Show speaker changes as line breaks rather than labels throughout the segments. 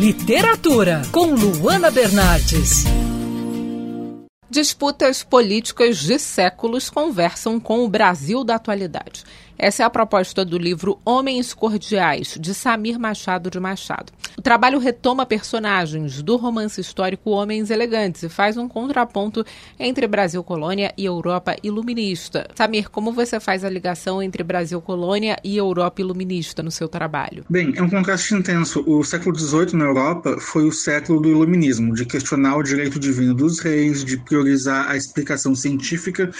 Literatura, com Luana Bernardes.
Disputas políticas de séculos conversam com o Brasil da atualidade. Essa é a proposta do livro Homens Cordiais, de Samir Machado de Machado. O trabalho retoma personagens do romance histórico Homens Elegantes e faz um contraponto entre Brasil Colônia e Europa Iluminista. Samir, como você faz a ligação entre Brasil Colônia e Europa Iluminista no seu trabalho?
Bem, é um contraste intenso. O século XVIII na Europa foi o século do iluminismo, de questionar o direito divino dos reis, de priorizar a explicação científica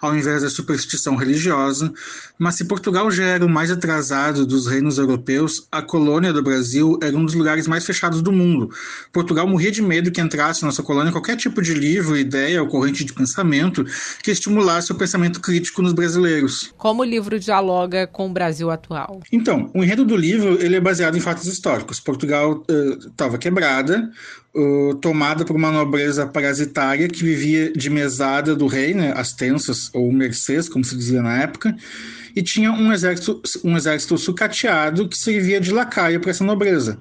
ao invés da superstição religiosa. Mas se Portugal já era o mais atrasado dos reinos europeus, a colônia do Brasil era um dos lugares mais fechados do mundo. Portugal morria de medo que entrasse na nossa colônia qualquer tipo de livro, ideia ou corrente de pensamento que estimulasse o pensamento crítico nos brasileiros.
Como o livro dialoga com o Brasil atual?
Então, o enredo do livro ele é baseado em fatos históricos. Portugal estava uh, quebrada, uh, tomada por uma nobreza parasitária que vivia de mesada do rei, né, as tensas, ou mercês, como se dizia na época, e tinha um exército, um exército sucateado que servia de lacaio para essa nobreza.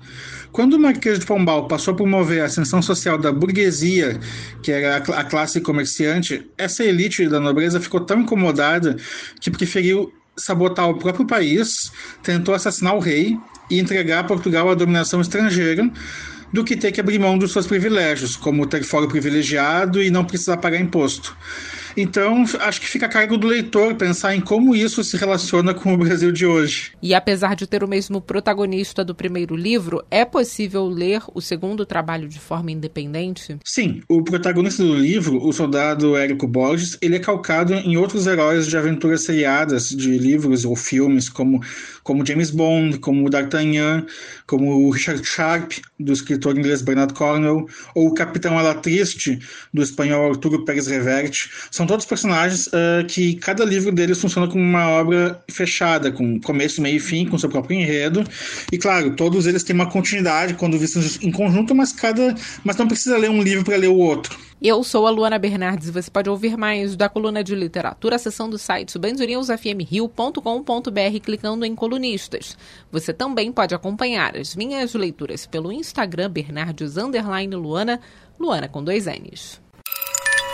Quando o Marquês de Pombal passou a promover a ascensão social da burguesia, que era a classe comerciante, essa elite da nobreza ficou tão incomodada que preferiu sabotar o próprio país, tentou assassinar o rei e entregar Portugal à dominação estrangeira, do que ter que abrir mão dos seus privilégios, como ter fórum privilegiado e não precisar pagar imposto. Então, acho que fica a cargo do leitor pensar em como isso se relaciona com o Brasil de hoje.
E apesar de ter o mesmo protagonista do primeiro livro, é possível ler o segundo trabalho de forma independente?
Sim, o protagonista do livro, o soldado Érico Borges, ele é calcado em outros heróis de aventuras seriadas de livros ou filmes, como, como James Bond, como D'Artagnan, como o Richard Sharp, do escritor inglês Bernard Cornwell, ou o Capitão Alatriste, do espanhol Arturo Pérez Reverte. São são todos personagens uh, que cada livro deles funciona como uma obra fechada, com começo, meio e fim, com seu próprio enredo. E claro, todos eles têm uma continuidade quando vistos em conjunto, mas cada, mas não precisa ler um livro para ler o outro.
Eu sou a Luana Bernardes e você pode ouvir mais da coluna de literatura acessando o site bandnewsfmrio.com.br clicando em colunistas. Você também pode acompanhar as minhas leituras pelo Instagram Bernardes Luana, Luana com dois N's.